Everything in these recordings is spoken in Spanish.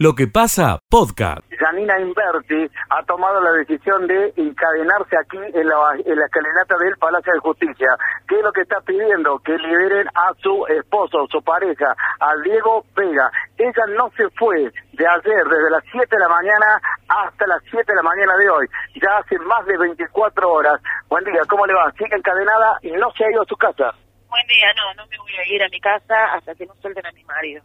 Lo que pasa, podcast. Janina Inverti ha tomado la decisión de encadenarse aquí en la, en la escalinata del Palacio de Justicia. ¿Qué es lo que está pidiendo? Que liberen a su esposo, su pareja, a Diego Vega. Ella no se fue de ayer, desde las 7 de la mañana hasta las 7 de la mañana de hoy. Ya hace más de 24 horas. Buen día, ¿cómo le va? Sigue encadenada y no se ha ido a su casa. Buen día, no, no me voy a ir a mi casa hasta que no suelten a mi marido.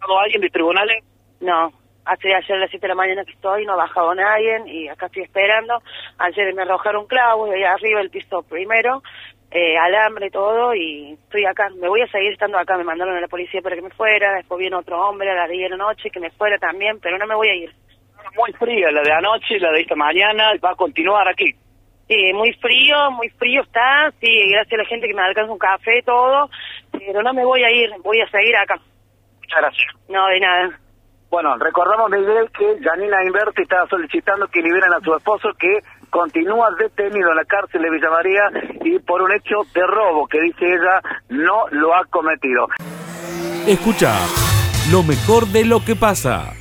¿Ha alguien de tribunales? No, hace ayer a las 7 de la mañana que estoy, no ha bajado nadie y acá estoy esperando. Ayer me arrojaron clavos de arriba, el piso primero, eh, alambre y todo, y estoy acá. Me voy a seguir estando acá, me mandaron a la policía para que me fuera, después viene otro hombre a las 10 de la noche que me fuera también, pero no me voy a ir. Muy fría la de anoche, la de esta mañana, va a continuar aquí. Sí, muy frío, muy frío está, sí, gracias a la gente que me alcanza un café y todo, pero no me voy a ir, voy a seguir acá. Muchas gracias. No, de nada. Bueno, recordamos, Miguel, que Janina Inverti está solicitando que liberen a su esposo que continúa detenido en la cárcel de Villa María y por un hecho de robo que dice ella no lo ha cometido. Escucha lo mejor de lo que pasa.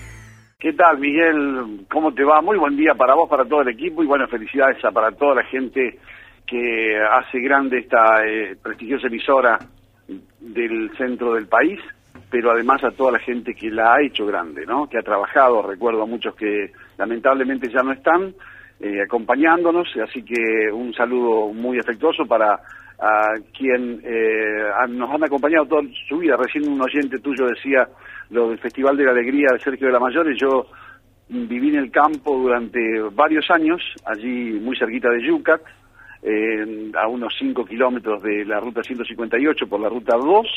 ¿Qué tal, Miguel? ¿Cómo te va? Muy buen día para vos, para todo el equipo y bueno, felicidades para toda la gente que hace grande esta eh, prestigiosa emisora del centro del país pero además a toda la gente que la ha hecho grande, ¿no? Que ha trabajado, recuerdo a muchos que lamentablemente ya no están eh, acompañándonos, así que un saludo muy afectuoso para a quien eh, nos han acompañado toda su vida. Recién un oyente tuyo decía lo del Festival de la Alegría de Sergio de la Mayor y yo viví en el campo durante varios años, allí muy cerquita de Yucat, a unos 5 kilómetros de la ruta 158 por la ruta 2,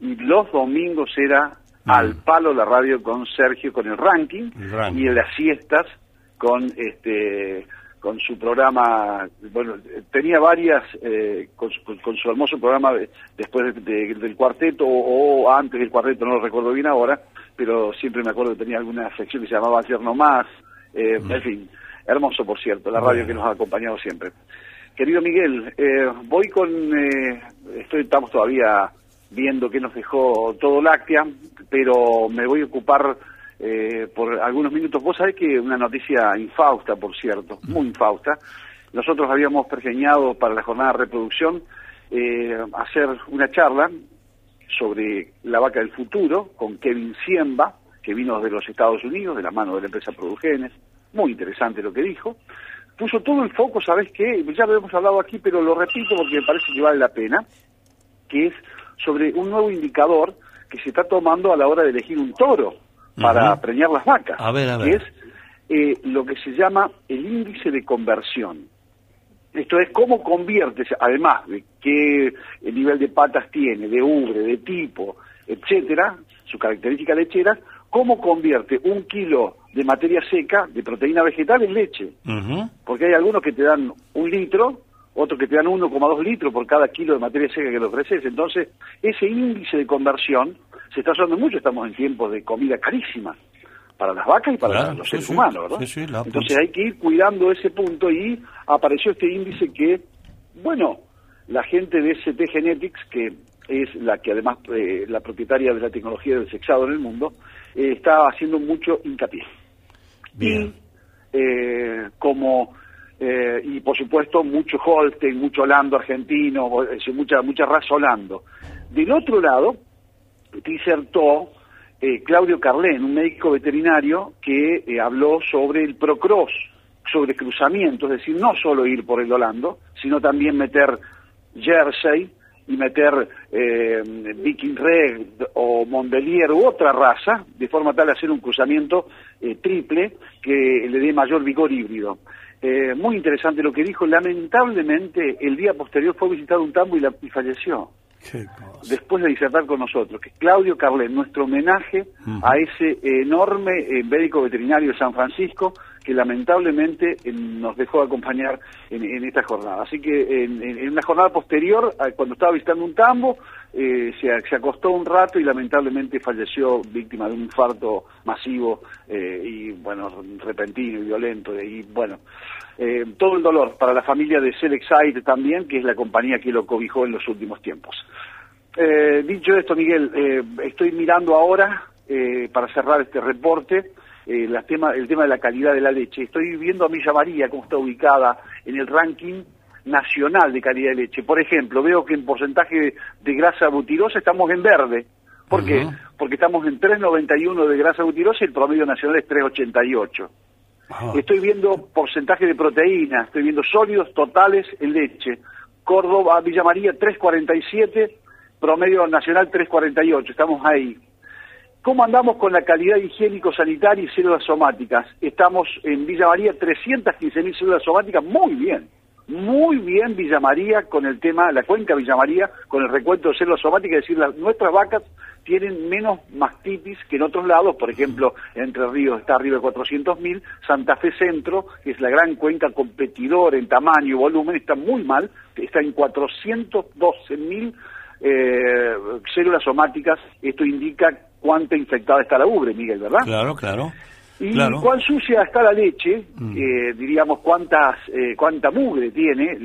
y los domingos era mm. al palo la radio con Sergio con el ranking, y en las siestas con este con su programa bueno tenía varias eh, con, su hermoso programa después del cuarteto o, antes del cuarteto no lo recuerdo bien ahora pero siempre me acuerdo que tenía alguna sección que se llamaba Ayer no más eh, mm. en fin hermoso por cierto la radio que nos ha acompañado siempre querido Miguel eh, voy con estoy estamos todavía viendo qué nos dejó todo Láctea, pero me voy a ocupar eh, por algunos minutos. Vos sabés que una noticia infausta, por cierto, muy infausta. Nosotros habíamos pergeñado para la jornada de reproducción eh, hacer una charla sobre la vaca del futuro con Kevin Siemba, que vino de los Estados Unidos, de la mano de la empresa Produgenes. Muy interesante lo que dijo. Puso todo el foco, ¿sabés qué? Ya lo hemos hablado aquí, pero lo repito porque me parece que vale la pena, que es sobre un nuevo indicador que se está tomando a la hora de elegir un toro para preñar las vacas, que es eh, lo que se llama el índice de conversión. Esto es cómo conviertes, además de qué nivel de patas tiene, de ubre, de tipo, etcétera, su característica lechera, cómo convierte un kilo de materia seca, de proteína vegetal, en leche. Porque hay algunos que te dan un litro otros que te dan 1,2 litros por cada kilo de materia seca que le ofreces. Entonces, ese índice de conversión se está usando mucho, estamos en tiempos de comida carísima para las vacas y para los seres humanos, ¿verdad? Entonces hay que ir cuidando ese punto y apareció este índice que, bueno, la gente de ST Genetics, que es la que además eh, la propietaria de la tecnología del sexado en el mundo, eh, está haciendo mucho hincapié. Bien. Y eh, como eh, y por supuesto mucho Holstein, mucho Holando argentino, mucha, mucha raza Holando. Del otro lado, disertó eh, Claudio Carlén, un médico veterinario que eh, habló sobre el procross, sobre cruzamiento, es decir, no solo ir por el Holando, sino también meter Jersey y meter Viking Red o Mondelier u otra raza, de forma tal de hacer un cruzamiento triple que le dé mayor vigor híbrido. Eh, muy interesante lo que dijo. Lamentablemente, el día posterior fue visitado un tambo y, falleció. Después de disertar con nosotros, que Claudio Carlet, nuestro homenaje a ese enorme eh, médico veterinario de San Francisco que lamentablemente eh, nos dejó acompañar en, esta jornada. Así que en, en, una jornada posterior, cuando estaba visitando un tambo, se, se, acostó un rato y lamentablemente falleció víctima de un infarto masivo y, bueno, repentino y violento. Y, bueno, eh, todo el dolor para la familia de Selexide también, que es la compañía que lo cobijó en los últimos tiempos. Eh, dicho esto, Miguel, eh, estoy mirando ahora eh, para cerrar este reporte, eh, la tema, el tema de la calidad de la leche. Estoy viendo a Villa María cómo está ubicada en el ranking nacional de calidad de leche. Por ejemplo, veo que en porcentaje de grasa butirosa estamos en verde. ¿Por qué? Porque estamos en 3,91 de grasa butirosa y el promedio nacional es 3,88. Estoy viendo porcentaje de proteína, estoy viendo sólidos totales en leche. Córdoba, Villa María 3,47, promedio nacional 3,48, estamos ahí. ¿Cómo andamos con la calidad higiénico-sanitaria y células somáticas? Estamos en Villa María 315.000 células somáticas, muy bien. Muy bien Villa María con el tema, la cuenca Villa María, con el recuento de células somáticas, es decir, nuestras vacas tienen menos mastitis que en otros lados, por ejemplo, Entre Ríos está arriba de 400.000, Santa Fe Centro, que es la gran cuenca competidora en tamaño y volumen, está muy mal, está en 412.000 eh, células somáticas, esto indica cuánta infectada está la ubre, Miguel, ¿verdad? Claro, claro. Y cuán sucia está la leche, mm. eh, diríamos cuántas, eh, cuánta mugre tiene,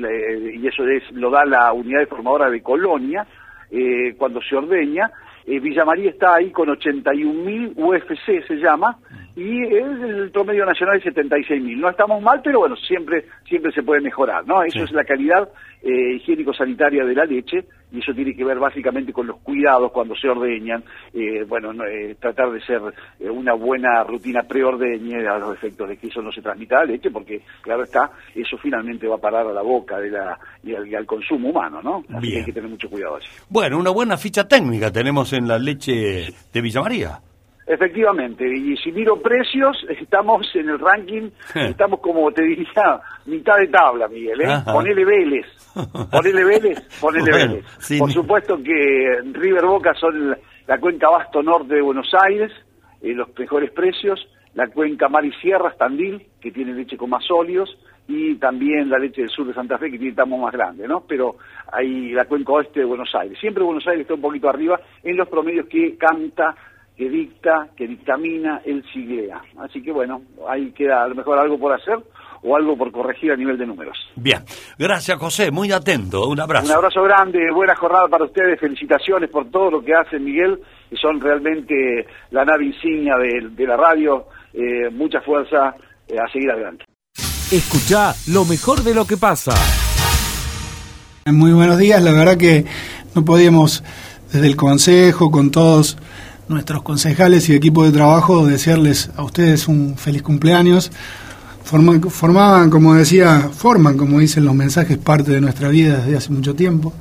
y eso es, lo da la unidad deformadora de Colonia, eh, cuando se ordeña, eh, Villa María está ahí con 81.000 UFC se llama y el promedio nacional es 76.000. No estamos mal, pero bueno, siempre siempre se puede mejorar, ¿no? Eso es la calidad eh, higiénico-sanitaria de la leche y eso tiene que ver básicamente con los cuidados cuando se ordeñan, eh, bueno, eh, tratar de ser una buena rutina preordeñe a los efectos de que eso no se transmita a la leche, porque claro está, eso finalmente va a parar a la boca de la, y, al, consumo humano, ¿no? Así que hay que tener mucho cuidado así. Bueno, una buena ficha técnica tenemos en la leche de Villa María. Efectivamente, y si miro precios, estamos en el ranking, estamos como te diría, mitad de tabla, Miguel, ¿eh? Ponele Vélez, ponele Vélez, ponele Vélez. Por supuesto que River Boca son la, cuenca Basto Norte de Buenos Aires, eh, los mejores precios, la cuenca Mar y Sierra, Tandil, que tiene leche con más óleos, y también la leche del sur de Santa Fe, que tiene tamo más grande, ¿no? Pero hay la cuenca oeste de Buenos Aires. Siempre Buenos Aires está un poquito arriba en los promedios que canta que dicta, que dictamina el siglea. Así que bueno, ahí queda a lo mejor algo por hacer o algo por corregir a nivel de números. Bien, gracias José, muy atento, un abrazo. Un abrazo grande, buena jornada para ustedes, felicitaciones por todo lo que hacen Miguel, y son realmente la nave insignia de, la radio, eh, mucha fuerza eh, a seguir adelante. Escucha lo mejor de lo que pasa. Muy buenos días, la verdad que no podíamos desde el Consejo, con todos nuestros concejales y equipo de trabajo, desearles a ustedes un feliz cumpleaños. formaban, como decía, forman, como dicen los mensajes, parte de nuestra vida desde hace mucho tiempo.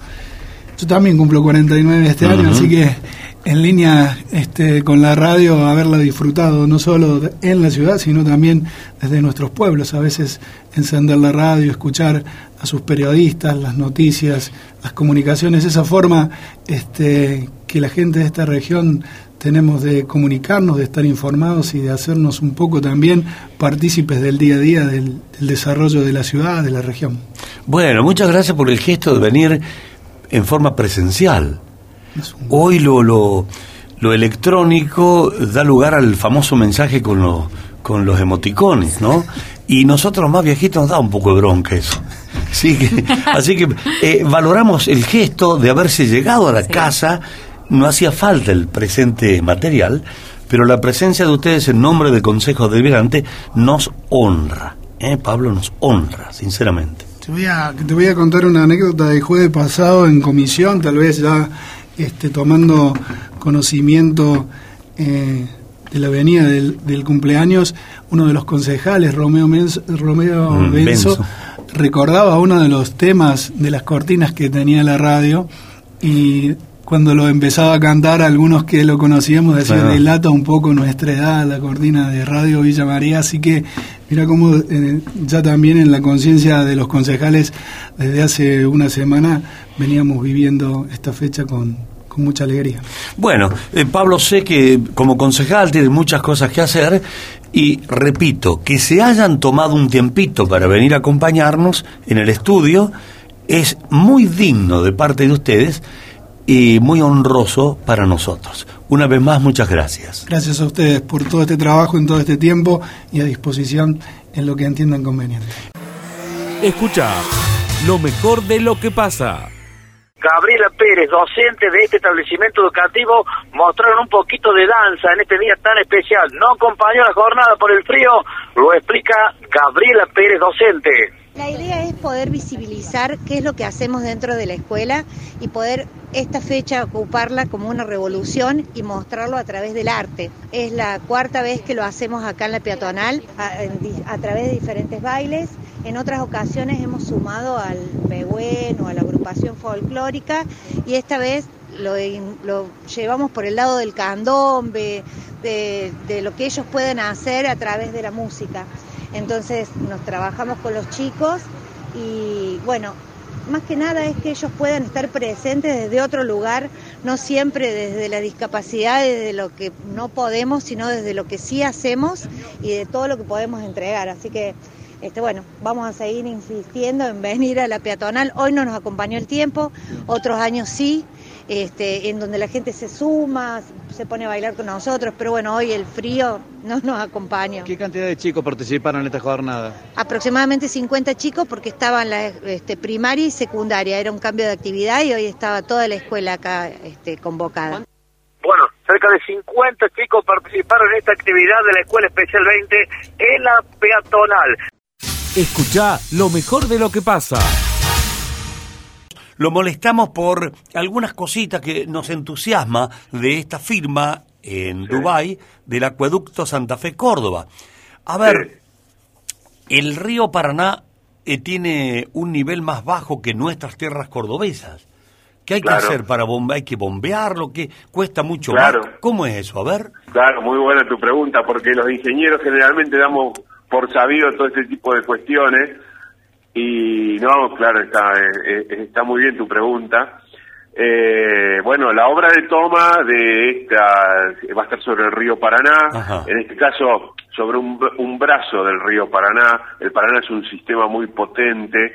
Yo también cumplo 49 este año, así que en línea este, con la radio, haberla disfrutado no solo en la ciudad, sino también desde nuestros pueblos. A veces encender la radio, escuchar a sus periodistas, las noticias, las comunicaciones, esa forma este, que la gente de esta región tenemos de comunicarnos, de estar informados y de hacernos un poco también partícipes del día a día del, desarrollo de la ciudad, de la región. Bueno, muchas gracias por el gesto de venir en forma presencial. Hoy lo, lo, lo, electrónico da lugar al famoso mensaje con, con los emoticones, ¿no? Y nosotros más viejitos nos da un poco de bronca eso. Así que, así que eh, valoramos el gesto de haberse llegado a la casa no hacía falta el presente material, pero la presencia de ustedes en nombre del Consejo Deliberante nos honra. ¿eh? Pablo nos honra, sinceramente. Te voy, a, te voy a contar una anécdota del jueves pasado en comisión, tal vez ya este, tomando conocimiento eh, de la venida del, cumpleaños, uno de los concejales, Romeo, Romeo mm, Benzo, recordaba uno de los temas de las cortinas que tenía la radio y cuando lo empezaba a cantar, algunos que lo conocíamos decían, delata un poco nuestra edad, la cortina de Radio Villa María, así que mira cómo eh, ya también en la conciencia de los concejales, desde hace una semana veníamos viviendo esta fecha con, con mucha alegría. Bueno, eh, Pablo, sé que como concejal tiene muchas cosas que hacer y repito, que se hayan tomado un tiempito para venir a acompañarnos en el estudio es muy digno de parte de ustedes y muy honroso para nosotros. Una vez más, muchas gracias. Gracias a ustedes por todo este trabajo en todo este tiempo y a disposición en lo que entiendan conveniente. Escucha lo mejor de lo que pasa. Gabriela Pérez, docente de este establecimiento educativo, mostraron un poquito de danza en este día tan especial. No acompañó la jornada por el frío, lo explica Gabriela Pérez, docente. La idea es poder visibilizar qué es lo que hacemos dentro de la escuela y poder esta fecha ocuparla como una revolución y mostrarlo a través del arte. Es la cuarta vez que lo hacemos acá en la peatonal a, través de diferentes bailes. En otras ocasiones hemos sumado al Pehuen o a la agrupación folclórica y esta vez lo, llevamos por el lado del candombe, de, de lo que ellos pueden hacer a través de la música. Entonces nos trabajamos con los chicos y bueno, más que nada es que ellos puedan estar presentes desde otro lugar, no siempre desde la discapacidad, desde lo que no podemos, sino desde lo que sí hacemos y de todo lo que podemos entregar. Así que, este, bueno, vamos a seguir insistiendo en venir a la peatonal. Hoy no nos acompañó el tiempo, otros años sí, este, en donde la gente se suma, se pone a bailar con nosotros, pero bueno, hoy el frío no nos acompaña. ¿Qué cantidad de chicos participaron en esta jornada? Aproximadamente 50 chicos porque estaban la este, primaria y secundaria, era un cambio de actividad y hoy estaba toda la escuela acá este, convocada. Bueno, cerca de 50 chicos participaron en esta actividad de la Escuela Especial 20 en la peatonal. Escucha lo mejor de lo que pasa. Lo molestamos por algunas cositas que nos entusiasma de esta firma en Dubái del acueducto Santa Fe Córdoba. A ver, el río Paraná eh, tiene un nivel más bajo que nuestras tierras cordobesas. ¿Qué hay que hacer para bombear? ¿Hay que bombearlo? ¿Qué cuesta mucho claro. más? ¿Cómo es eso? A ver. Claro, muy buena tu pregunta, porque los ingenieros generalmente damos por sabido todo este tipo de cuestiones y no, claro, está, eh, eh, está muy bien tu pregunta. Eh, bueno, la obra de toma de esta va a estar sobre el río Paraná, en este caso sobre un, un, brazo del río Paraná. El Paraná es un sistema muy potente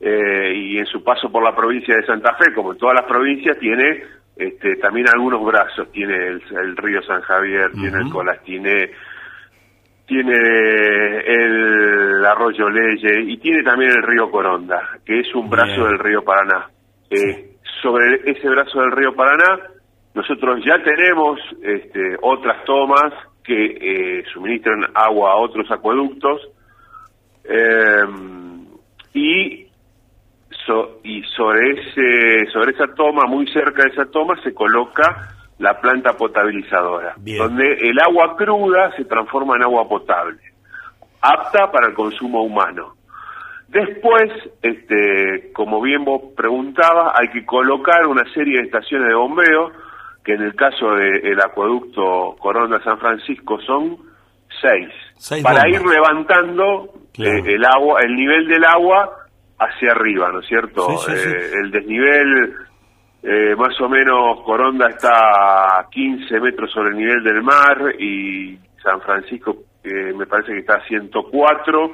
y en su paso por la provincia de Santa Fe, como en todas las provincias, tiene este, también algunos brazos. Tiene el, río San Javier, tiene el Colastiné, tiene el arroyo Leye y tiene también el río Coronda, que es un brazo del río Paraná. Eh, sobre ese brazo del río Paraná, nosotros ya tenemos este, otras tomas que eh, suministran agua a otros acueductos eh, y, y sobre, ese, sobre esa toma, muy cerca de esa toma, se coloca la planta potabilizadora, donde el agua cruda se transforma en agua potable, apta para el consumo humano. Después, este, como bien vos preguntabas, hay que colocar una serie de estaciones de bombeo, que en el caso del acueducto Coronda San Francisco son seis, para ir levantando eh, el agua, el nivel del agua hacia arriba, ¿no es cierto? Eh, el desnivel eh, más o menos Coronda está a 15 metros sobre el nivel del mar y San Francisco me parece que está a 104,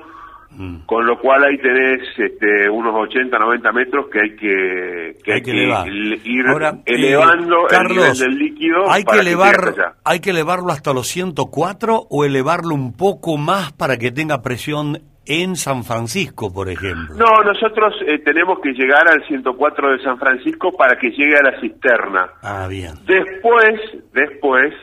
mm. con lo cual ahí tenés este, unos 80, 90 metros que hay que, que, hay que, ir eh, elevando el nivel del líquido. Hay que, elevar, ¿Hay que elevarlo hasta los 104 o elevarlo un poco más para que tenga presión en San Francisco, por ejemplo. No, nosotros eh, tenemos que llegar al 104 de San Francisco para que llegue a la cisterna. Ah, bien. Después, después,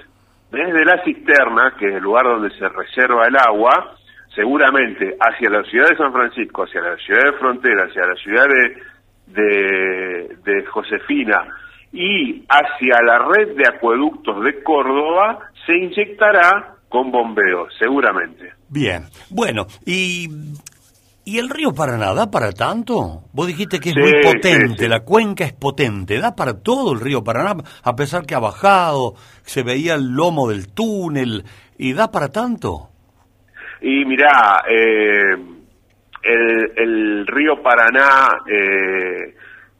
desde la cisterna, que es el lugar donde se reserva el agua, seguramente hacia la ciudad de San Francisco, hacia la ciudad de Frontera, hacia la ciudad de, de, de Josefina y hacia la red de acueductos de Córdoba, se inyectará con bombeo, seguramente. Bien, bueno, y, ¿y el río Paraná da para tanto? Vos dijiste que es muy potente, la cuenca es potente, da para todo el río Paraná, a pesar que ha bajado, se veía el lomo del túnel, ¿y da para tanto? Y mirá, eh, el, el, río Paraná, eh,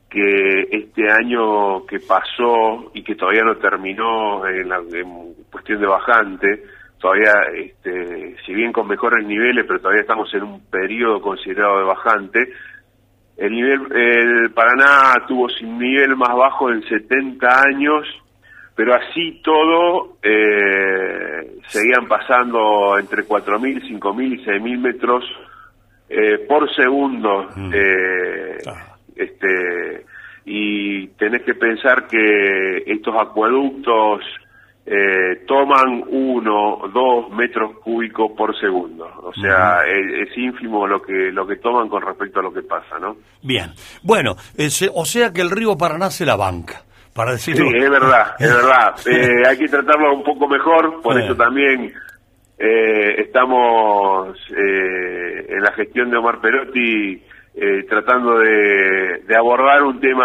que este año que pasó y que todavía no terminó en, la, en cuestión de bajante, todavía, este, si bien con mejores niveles, pero todavía estamos en un periodo considerado de bajante. El nivel, el Paraná tuvo sin nivel más bajo en 70 años, pero así todo eh, seguían pasando entre 4.000, 5.000 y 6.000 metros eh, por segundo. Mm. Eh, este, y tenés que pensar que estos acueductos eh, toman uno, dos metros cúbicos por segundo. O sea, es, es ínfimo lo que lo que toman con respecto a lo que pasa, ¿no? Bien. Bueno, ese- o sea que el río Paraná se la banca, para Sí, decirlo. es verdad, es verdad. Eh, hay que tratarlo un poco mejor, por Eh. eso también eh, estamos eh, en la gestión de Omar Perotti eh, tratando de, abordar un tema,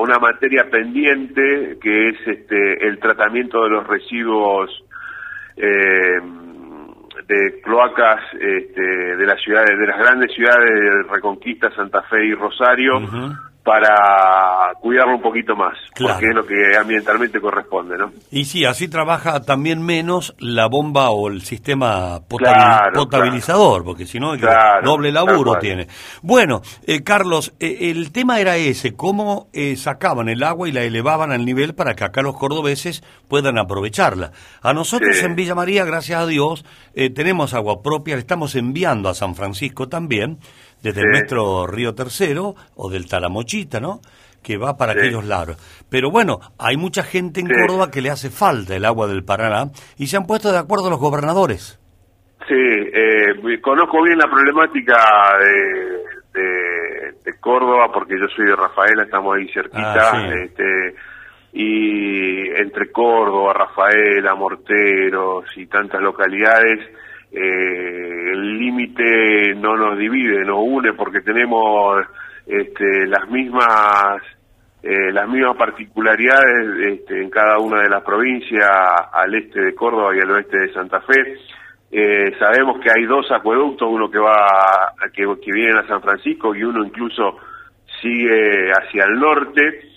una materia pendiente que es este, el tratamiento de los residuos eh, de cloacas este, de las ciudades, de las grandes ciudades de Reconquista, Santa Fe y Rosario. Para cuidarlo un poquito más, Claro. porque es lo que ambientalmente corresponde, ¿no? Y sí, así trabaja también menos la bomba o el sistema potabil- Claro, potabilizador, porque si no, doble laburo tiene. Bueno, eh, Carlos, eh, el tema era ese, cómo eh, sacaban el agua y la elevaban al nivel para que acá los cordobeses puedan aprovecharla. A nosotros Sí. en Villa María, gracias a Dios, eh, tenemos agua propia, le estamos enviando a San Francisco también, desde el Sí. nuestro Río Tercero o del Talamochita, ¿no? Que va para Sí. aquellos lados. Pero bueno, hay mucha gente en Sí. Córdoba que le hace falta el agua del Paraná y se han puesto de acuerdo los gobernadores. Sí, eh, conozco bien la problemática de, de, de Córdoba porque yo soy de Rafaela, estamos ahí cerquita, Ah, este, y entre Córdoba, Rafaela, Morteros y tantas localidades, eh, el límite no nos divide, nos une porque tenemos este, las mismas eh, las mismas particularidades este, en cada una de las provincias, al este de Córdoba y al oeste de Santa Fe. Eh, sabemos que hay dos acueductos, uno que va que, que viene a San Francisco y uno incluso sigue hacia el norte.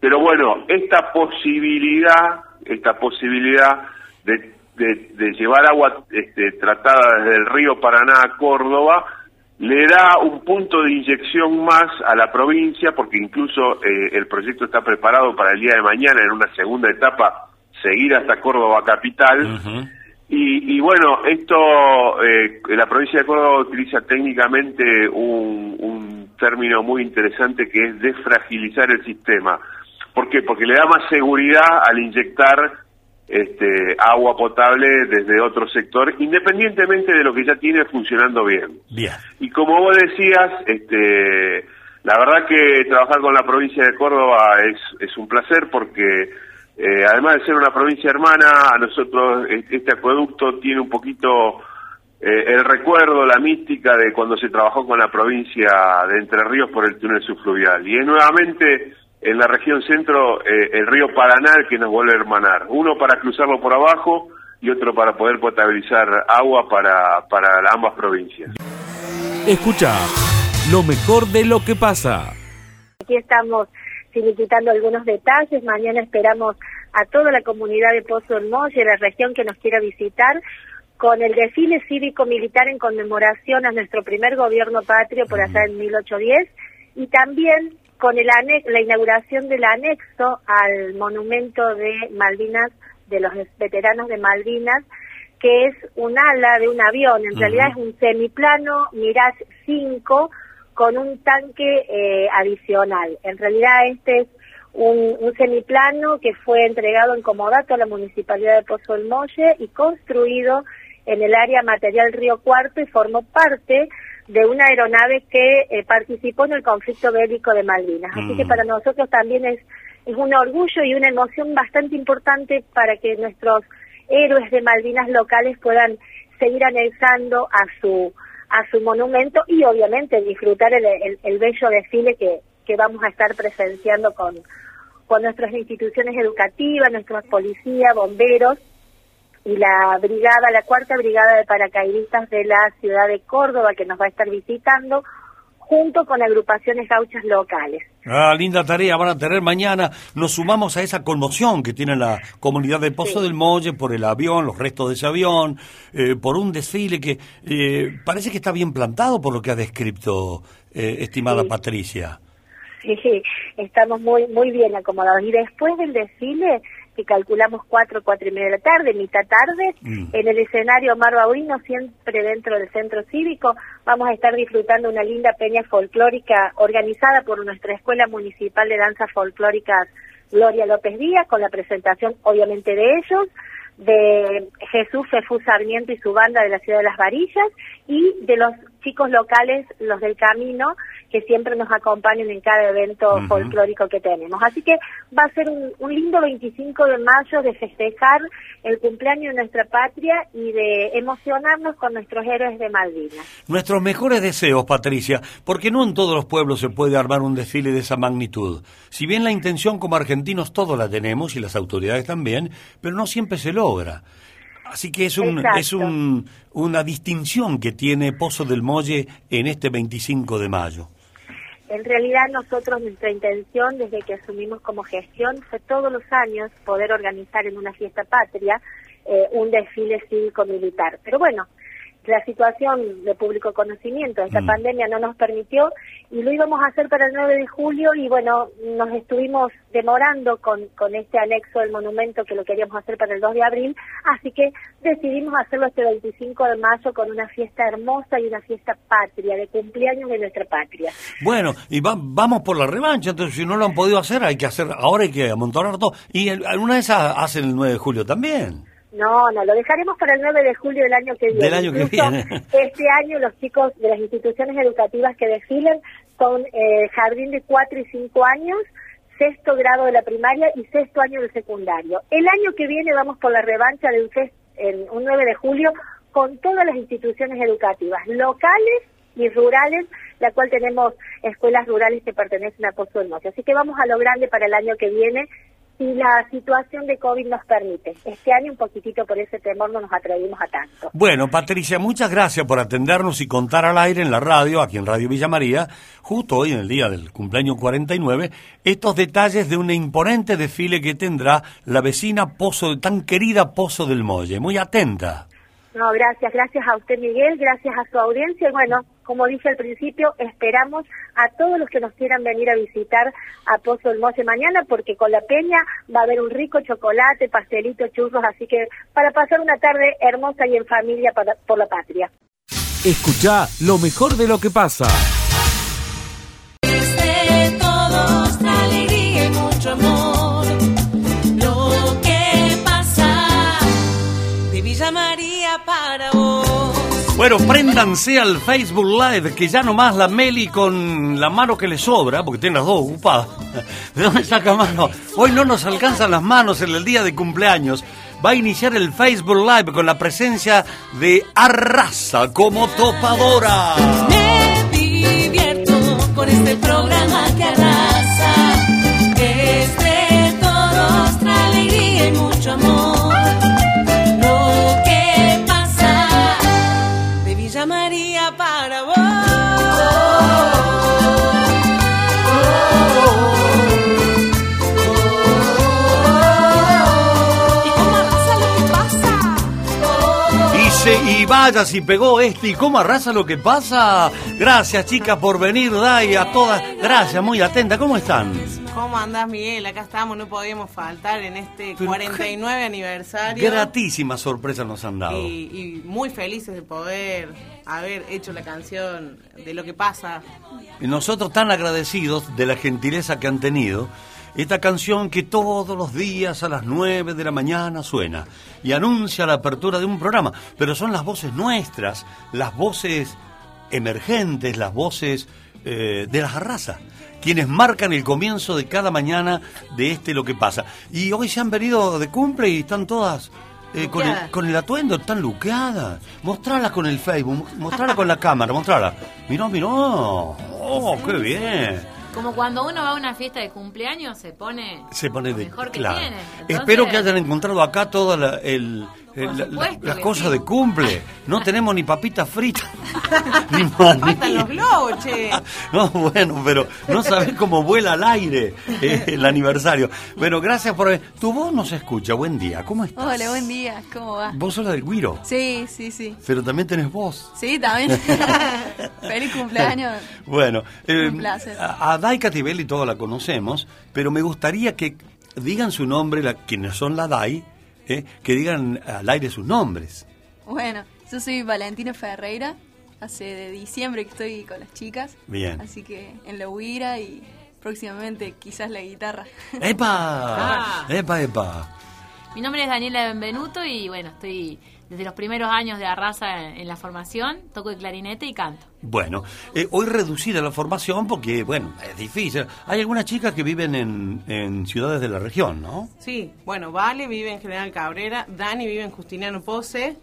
Pero bueno, esta posibilidad, esta posibilidad de, de- de llevar agua este, tratada desde el río Paraná a Córdoba le da un punto de inyección más a la provincia, porque incluso eh, el proyecto está preparado para el día de mañana, en una segunda etapa, seguir hasta Córdoba capital. Y, y bueno, esto, eh, la provincia de Córdoba utiliza técnicamente un, un término muy interesante que es desfragilizar el sistema. ¿Por qué? Porque le da más seguridad al inyectar este, agua potable desde otro sector, independientemente de lo que ya tiene funcionando bien. Bien. Y como vos decías, este, la verdad que trabajar con la provincia de Córdoba es, es un placer porque eh, además de ser una provincia hermana, a nosotros este acueducto tiene un poquito eh, el recuerdo, la mística de cuando se trabajó con la provincia de Entre Ríos por el túnel subfluvial. Y es nuevamente en la región centro eh, el río Paraná que nos vuelve a hermanar. Uno para cruzarlo por abajo y otro para poder potabilizar agua para, para ambas provincias. Escucha lo mejor de lo que pasa. Aquí estamos finiquitando algunos detalles. Mañana esperamos a toda la comunidad de Pozo del Molle, la región que nos quiera visitar, con el desfile cívico-militar en conmemoración a nuestro primer gobierno patrio por allá en 1810 y también con el ane- la inauguración del anexo al monumento de Malvinas, de los veteranos de Malvinas, que es un ala de un avión, en realidad es un semiplano Mirage 5 con un tanque eh, adicional. En realidad este es un, un semiplano que fue entregado en comodato a la Municipalidad de Pozo del Molle y construido en el área material Río Cuarto y formó parte de una aeronave que eh, participó en el conflicto bélico de Malvinas. Así Mm. que para nosotros también es, es un orgullo y una emoción bastante importante para que nuestros héroes de Malvinas locales puedan seguir anexando a su a su monumento y obviamente disfrutar el, el- el bello desfile que, que vamos a estar presenciando con, con nuestras instituciones educativas, nuestros policías, bomberos y la brigada, la cuarta brigada de paracaidistas de la ciudad de Córdoba que nos va a estar visitando junto con agrupaciones gauchas locales. Ah, linda tarea van a tener mañana. Nos sumamos a esa conmoción que tiene la comunidad de Pozo del Molle por el avión, los restos de ese avión, eh, por un desfile que eh, parece que está bien plantado por lo que ha descrito, eh, estimada Sí. Patricia. Sí, estamos muy muy bien acomodados. Y después del desfile, que calculamos cuatro, cuatro y media de la tarde, mitad tarde, Mm. en el escenario Mar Baudino, siempre dentro del centro cívico. Vamos a estar disfrutando una linda peña folclórica organizada por nuestra Escuela Municipal de Danzas Folclóricas Gloria López Díaz, con la presentación obviamente de ellos, de Jesús Fefú Sarmiento y su banda de la ciudad de Las Varillas, y de los chicos locales, los del camino, que siempre nos acompañan en cada evento folclórico que tenemos. Así que va a ser un, un lindo 25 de mayo de festejar el cumpleaños de nuestra patria y de emocionarnos con nuestros héroes de Malvinas. Nuestros mejores deseos, Patricia, porque no en todos los pueblos se puede armar un desfile de esa magnitud. Si bien la intención como argentinos todos la tenemos y las autoridades también, pero no siempre se logra. Así que es un Exacto. es un, una distinción que tiene Pozo del Molle en este 25 de mayo. En realidad nosotros, nuestra intención desde que asumimos como gestión fue todos los años poder organizar en una fiesta patria eh, un desfile cívico-militar. Pero bueno, la situación de público conocimiento, esta Mm. pandemia no nos permitió y lo íbamos a hacer para el 9 de julio y bueno, nos estuvimos demorando con, con este anexo del monumento que lo queríamos hacer para el 2 de abril, así que decidimos hacerlo este 25 de mayo con una fiesta hermosa y una fiesta patria, de cumpleaños de nuestra patria. Bueno, y va- vamos por la revancha, entonces si no lo han podido hacer, hay que hacer, ahora hay que amontonar todo. Y el- alguna de esas hacen el 9 de julio también. No, no, lo dejaremos para el 9 de julio del año que viene. Del año que viene. Este año los chicos de las instituciones educativas que desfilen son eh, jardín de 4 y 5 años, sexto grado de la primaria y sexto año del secundario. El año que viene vamos por la revancha de un, en un 9 de julio con todas las instituciones educativas, locales y rurales, la cual tenemos escuelas rurales que pertenecen a Pozo. Así que vamos a lo grande para el año que viene si la situación de COVID nos permite. Este año un poquitito por ese temor no nos atrevimos a tanto. Bueno, Patricia, muchas gracias por atendernos y contar al aire en la radio, aquí en Radio Villa María, justo hoy en el día del cumpleaños 49, estos detalles de un imponente desfile que tendrá la vecina Pozo, tan querida Pozo del Molle. Muy atenta. No, gracias, gracias a usted Miguel, gracias a su audiencia y bueno, como dije al principio, esperamos a todos los que nos quieran venir a visitar a Pozo del mañana porque con la peña va a haber un rico chocolate, pastelito, churros, así que para pasar una tarde hermosa y en familia para- por la patria. Escucha lo mejor de lo que pasa. Bueno, préndanse al Facebook Live, que ya nomás la Meli con la mano que le sobra, porque tiene las dos ocupadas. ¿De dónde saca mano? Hoy no nos alcanzan las manos en el día de cumpleaños. Va a iniciar el Facebook Live con la presencia de Arrasa como topadora. Y vaya si pegó este y cómo arrasa lo que pasa. Gracias chicas por venir, Dai, a todas. Gracias, muy atenta. ¿Cómo están? ¿Cómo andás, Miguel? Acá estamos, no podíamos faltar en este Pero 49 aniversario. Gratísimas sorpresas nos han dado. Y, y muy felices de poder haber hecho la canción de lo que pasa. Y nosotros tan agradecidos de la gentileza que han tenido. Esta canción que todos los días a las 9 de la mañana suena y anuncia la apertura de un programa, pero son las voces nuestras, las voces emergentes, las voces eh, de las razas, quienes marcan el comienzo de cada mañana de este lo que pasa. Y hoy se han venido de cumple y están todas eh, con, el, Luqueadas. con el atuendo, están luqueadas. Mostrala con el Facebook, mostrala con la cámara, mostrala. Mirá, mirá. Oh, qué bien. Como cuando uno va a una fiesta de cumpleaños se pone Se pone lo de mejor que claro. tiene. Entonces, Espero que hayan encontrado acá la- el- Por la- las cosas sí. de cumple. No tenemos ni papitas fritas, ni. Faltan los globos, che. No, bueno, pero no sabés cómo vuela al aire eh, el aniversario. Bueno, gracias por... Tu voz no se escucha. Buen día. ¿Cómo estás? Hola, buen día, ¿cómo va? Vos sos la del Guiro, Sí, sí, sí. pero también tenés voz. Sí, también. Feliz cumpleaños. Bueno, eh, Un placer. a, a Dai Cativelli todos la conocemos, pero me gustaría que digan su nombre, la, quienes son la DAI, eh, que digan al aire sus nombres. Bueno, yo soy Valentina Ferreira. Hace de diciembre que estoy con las chicas. Bien. Así que en la huira y próximamente quizás la guitarra. ¡Epa! Ah. ¡Epa, epa! Mi nombre es Daniela Benvenuto y bueno, estoy desde los primeros años de Arrasa en, en la formación, toco el clarinete y canto. Bueno, eh, hoy reducida la formación porque, bueno, es difícil. Hay algunas chicas que viven en, en ciudades de la región, ¿no? Sí, bueno, Vale vive en General Cabrera, Dani vive en Justiniano Pose,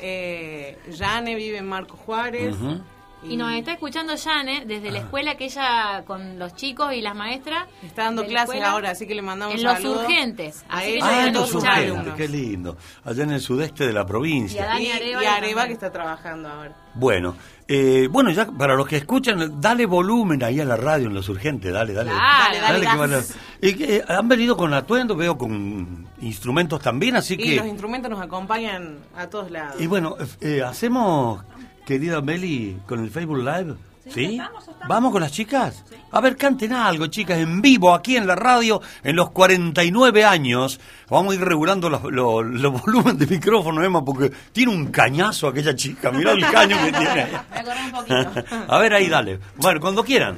eh, Yane vive en Marco Juárez. Ujú. Y nos está escuchando Yane desde la escuela que ella con los chicos y las maestras Está dando clases ahora, así que le mandamos en los urgentes. a que y Ah, a en los urgentes, qué lindo. Allá en el sudeste de la Y a provincia. Dani Y, Areva, y y que está trabajando ahora. Bueno, eh, bueno, ya para los que escuchan, dale volumen ahí a la radio en los urgentes, dale, dale. Dale, dale, que gas. van a- y que, eh, han venido con atuendo, veo con instrumentos también, así Y que... los instrumentos nos acompañan a todos lados. Y bueno, eh, hacemos, querida Meli, con el Facebook Live. ¿Sí? ¿Vamos con las chicas? A ver, canten algo, chicas, en vivo, aquí en la radio, en los 49 años. Vamos a ir regulando los, los, los volúmenes de micrófono, Emma, porque tiene un cañazo aquella chica. Mirá el caño que tiene. Correr un poquito. A ver, ahí, dale. Bueno, cuando quieran.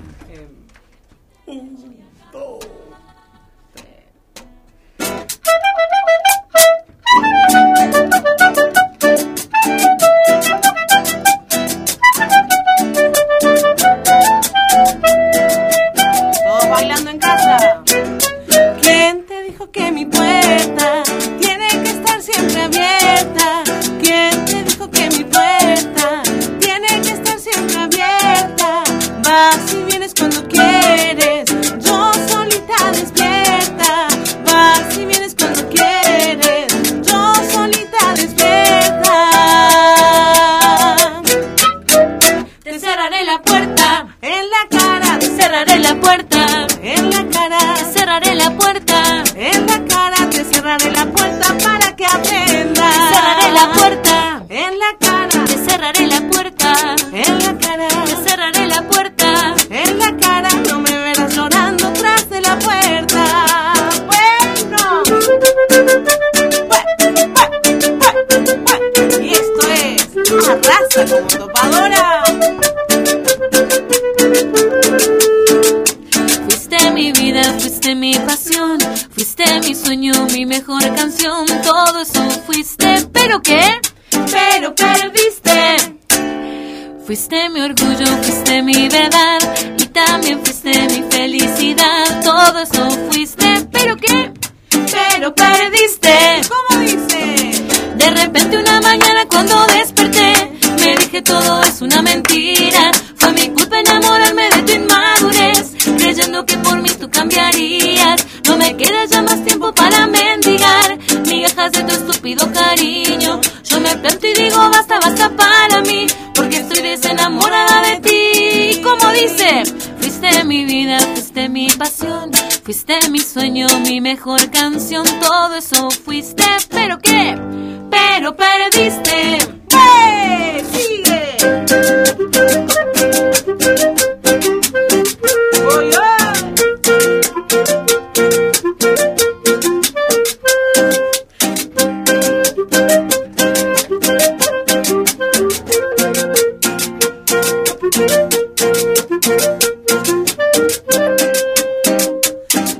Todos como topadora. Fuiste mi vida, fuiste mi pasión, fuiste mi sueño, mi mejor canción, todo eso fuiste, pero qué, pero perdiste. Fuiste mi orgullo, fuiste mi verdad y también fuiste mi felicidad, todo eso fuiste, pero qué, pero perdiste. ¿Cómo dice? De repente una mañana cuando desperté Dije todo es una mentira. Fue mi culpa enamorarme de tu inmadurez Creyendo que por mí tú cambiarías. No me queda ya más tiempo para mendigar. Migajas de tu estúpido cariño. Yo me planto y digo basta, basta para mí Porque estoy desenamorada de ti Como dice Fuiste mi vida, fuiste mi pasión Fuiste mi sueño, mi mejor canción. Todo eso fuiste, pero qué pero perdiste. ¡Sigue!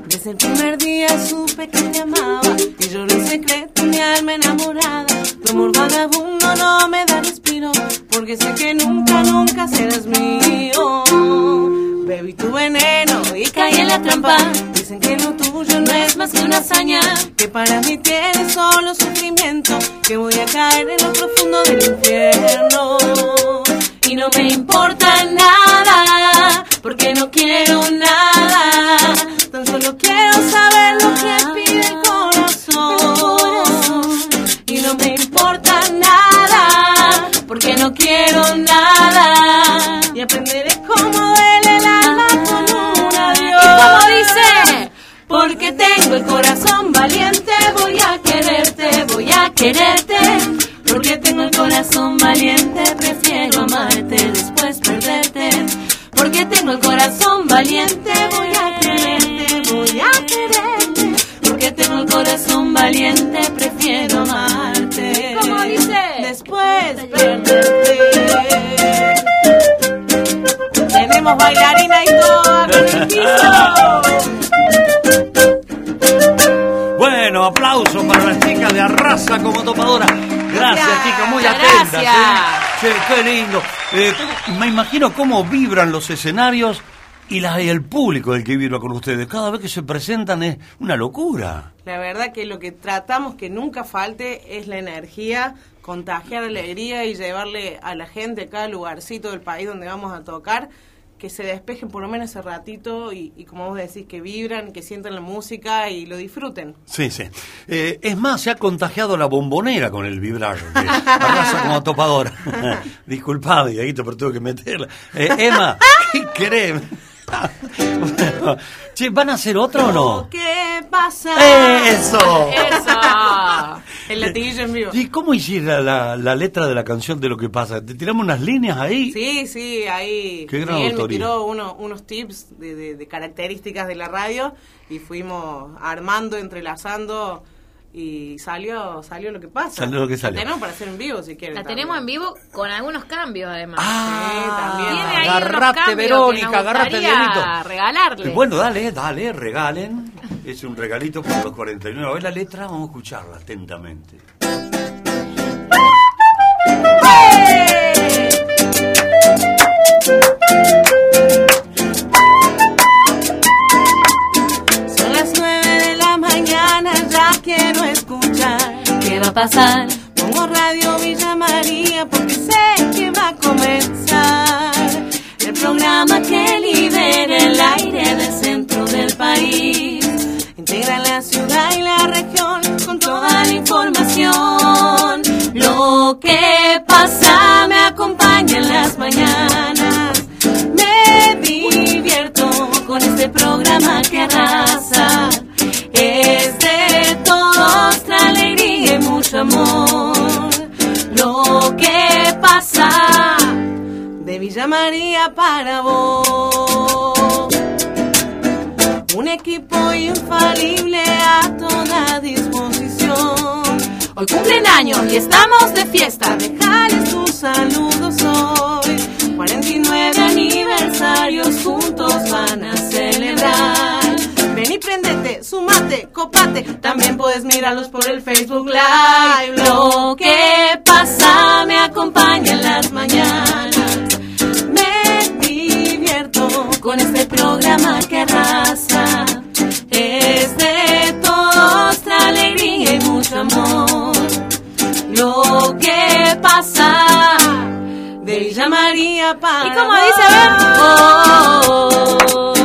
Desde el primer día supe que te amaba y lloré en secreto mi alma enamorada. Tu amor vagabundo no me da respiro porque sé que nunca, nunca serás mío. Bebí tu veneno y caí en la trampa. Dicen que lo tuyo no es más que una hazaña, que para mí tiene solo sufrimiento, que voy a caer en lo profundo del infierno. Y no me importa nada, qué lindo. Eh, me imagino cómo vibran los escenarios y, la, y el público del que vibra con ustedes. Cada vez que se presentan es una locura. La verdad que lo que tratamos que nunca falte es la energía, contagiar alegría y llevarle a la gente a cada lugarcito del país donde vamos a tocar que se despejen por lo menos ese ratito y, y como vos decís, que vibran, que sientan la música y lo disfruten. Sí, sí. Eh, es más, se ha contagiado la bombonera con el vibrar. Arrasa como topadora. Disculpad, Dieguito, pero tuve que meterla. Eh, Emma, ¿qué querés? Bueno, che, ¿van a hacer otro o no? ¿Qué pasa? ¡Eso! ¡Eso! El latiguillo en vivo. ¿Y cómo hiciste la, la letra de la canción de lo que pasa? ¿Te tiramos unas líneas ahí? Sí, sí, ahí Qué gran Miguel me autoría. tiró uno- unos tips de, de- de características de la radio y fuimos armando, entrelazando y salió salió lo que pasa. Salió lo que salió. La tenemos para hacer en vivo si quieren. La también. tenemos en vivo con algunos cambios, además. Ah, también. Tiene agarrate, Verónica, que nos agarrate, regalarle. Bueno, dale, dale, regalen. Es un regalito para los 49. A ver la letra, vamos a escucharla atentamente. Son quiero escuchar. ¿Qué va a pasar? Pongo Radio Villa María porque sé que va a comenzar. El programa que libera el aire del centro del país. Integra la ciudad y la región con toda la información. Lo que pasa me acompaña en las mañanas. Me divierto con este programa que arrasa. Mucho amor. Lo que pasa de Villa María para vos. Un equipo infalible a toda disposición. Hoy cumplen años y estamos de fiesta. Dejales tus saludos hoy. 49 sumate, copate. También puedes mirarlos por el Facebook Live. Lo que pasa me acompaña en las mañanas. Me divierto con este programa que arrasa. Es de todos alegría y mucho amor. Lo que pasa de Villa María para ¿Y cómo dice? A ver. Oh, oh,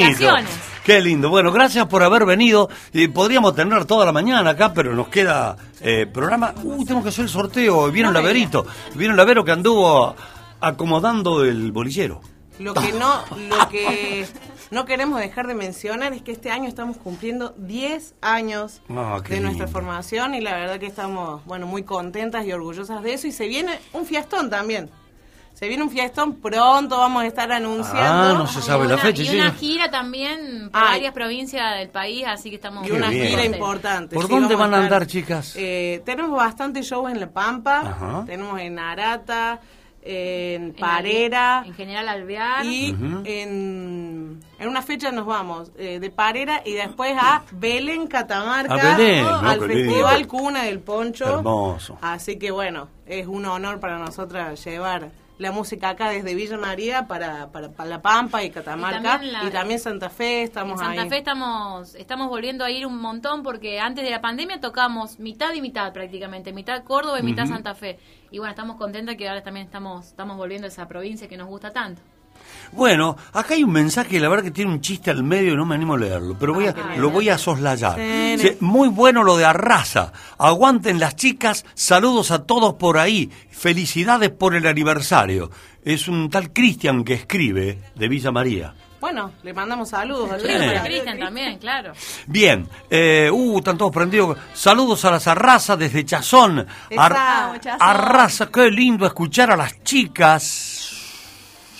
bonito. Qué lindo. Bueno, gracias por haber venido. Eh, podríamos tener toda la mañana acá, pero nos queda eh, programa. Uh, tenemos que hacer el sorteo. Vieron la Verito. Vieron la Vero que anduvo acomodando el bolillero. Lo que no, lo que no queremos dejar de mencionar es que este año estamos cumpliendo 10 años Ah, de nuestra lindo. formación y la verdad que estamos, bueno, muy contentas y orgullosas de eso y se viene un fiestón también. Se viene un fiestón pronto, vamos a estar anunciando. Ah, no se sabe la fecha. y sí. una gira también por varias provincias del país, así que estamos Y una Qué bien. gira importante. ¿Por sí, dónde van a estar- andar, chicas? Eh, tenemos bastantes shows en La Pampa, Ajá. tenemos en Arata, en Parera. En general Alvear. Y en, en una fecha nos vamos eh, de Parera y después a Belén, Catamarca, A Belén, ¿no? no, al lindo. Festival Cuna del Poncho. Hermoso. Así que bueno, es un honor para nosotras llevar la música acá desde Villa María para, para, para La Pampa y Catamarca. Y también Santa Fe, En estamos Santa ahí. Fe estamos, estamos volviendo a ir un montón porque antes de la pandemia tocamos mitad y mitad prácticamente, mitad Córdoba y mitad. Santa Fe. Y bueno, estamos contentos que ahora también estamos, estamos volviendo a esa provincia que nos gusta tanto. Bueno, acá hay un mensaje, la verdad que tiene un chiste al medio y no me animo a leerlo, pero voy a, lo voy a soslayar. Sí. Muy bueno lo de Arrasa. Aguanten las chicas, saludos a todos por ahí. Felicidades por el aniversario. Es un tal Cristian que escribe de Villa María. Bueno, le mandamos saludos. al Sí, Cristian también, claro. Bien, eh, uh, están todos prendidos. Saludos a las Arrasa desde Chazón. Ar- Chazón. Arrasa, qué lindo escuchar a las chicas.